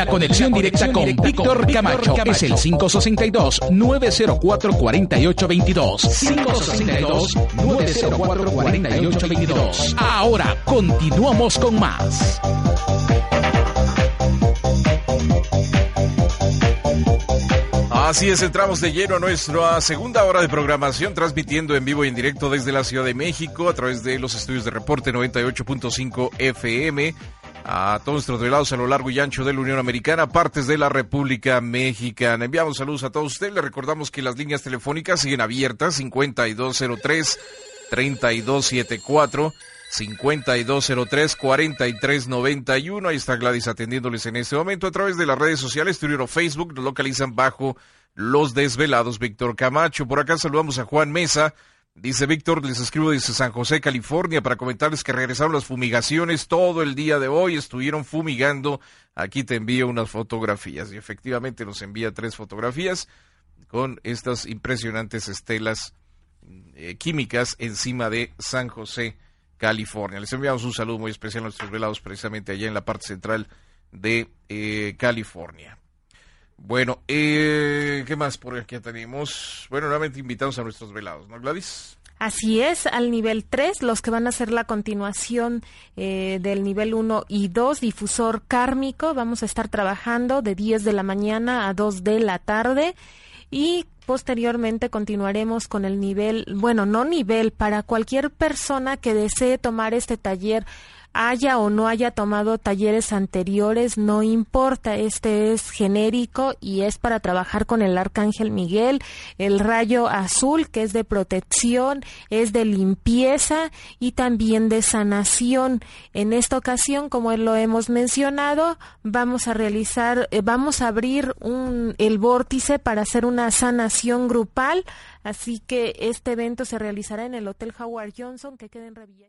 La conexión directa con Víctor Camacho es el 562-904-4822. 562-904-4822. Ahora continuamos con más. Así es, entramos de lleno a nuestra segunda hora de programación, transmitiendo en vivo y en directo desde la Ciudad de México a través de los estudios de reporte 98.5 FM a todos nuestros velados a lo largo y ancho de la Unión Americana, partes de la República Mexicana. Enviamos saludos a todos ustedes. Les recordamos que las líneas telefónicas siguen abiertas, 5203 3274 5203 4391. Ahí está Gladys atendiéndoles en este momento a través de las redes sociales, Twitter o Facebook. Nos localizan bajo los desvelados Víctor Camacho. Por acá saludamos a Juan Mesa. Dice Víctor, les escribo desde San José, California, para comentarles que regresaron las fumigaciones todo el día de hoy, estuvieron fumigando. Aquí te envío unas fotografías y efectivamente nos envía tres fotografías con estas impresionantes estelas eh, químicas encima de San José, California. Les enviamos un saludo muy especial a nuestros velados precisamente allá en la parte central de eh, California. Bueno, eh, ¿qué más por aquí tenemos? Bueno, nuevamente invitamos a nuestros velados, ¿no, Gladys? Así es, al nivel 3, los que van a ser la continuación eh, del nivel 1 y 2, difusor kármico, vamos a estar trabajando de 10 de la mañana a 2 de la tarde y posteriormente continuaremos con el nivel, bueno, no nivel, para cualquier persona que desee tomar este taller haya o no haya tomado talleres anteriores, no importa, este es genérico y es para trabajar con el arcángel Miguel, el rayo azul que es de protección, es de limpieza y también de sanación. En esta ocasión, como lo hemos mencionado, vamos a realizar, eh, vamos a abrir un, el vórtice para hacer una sanación grupal, así que este evento se realizará en el Hotel Howard Johnson que queda en Revilla.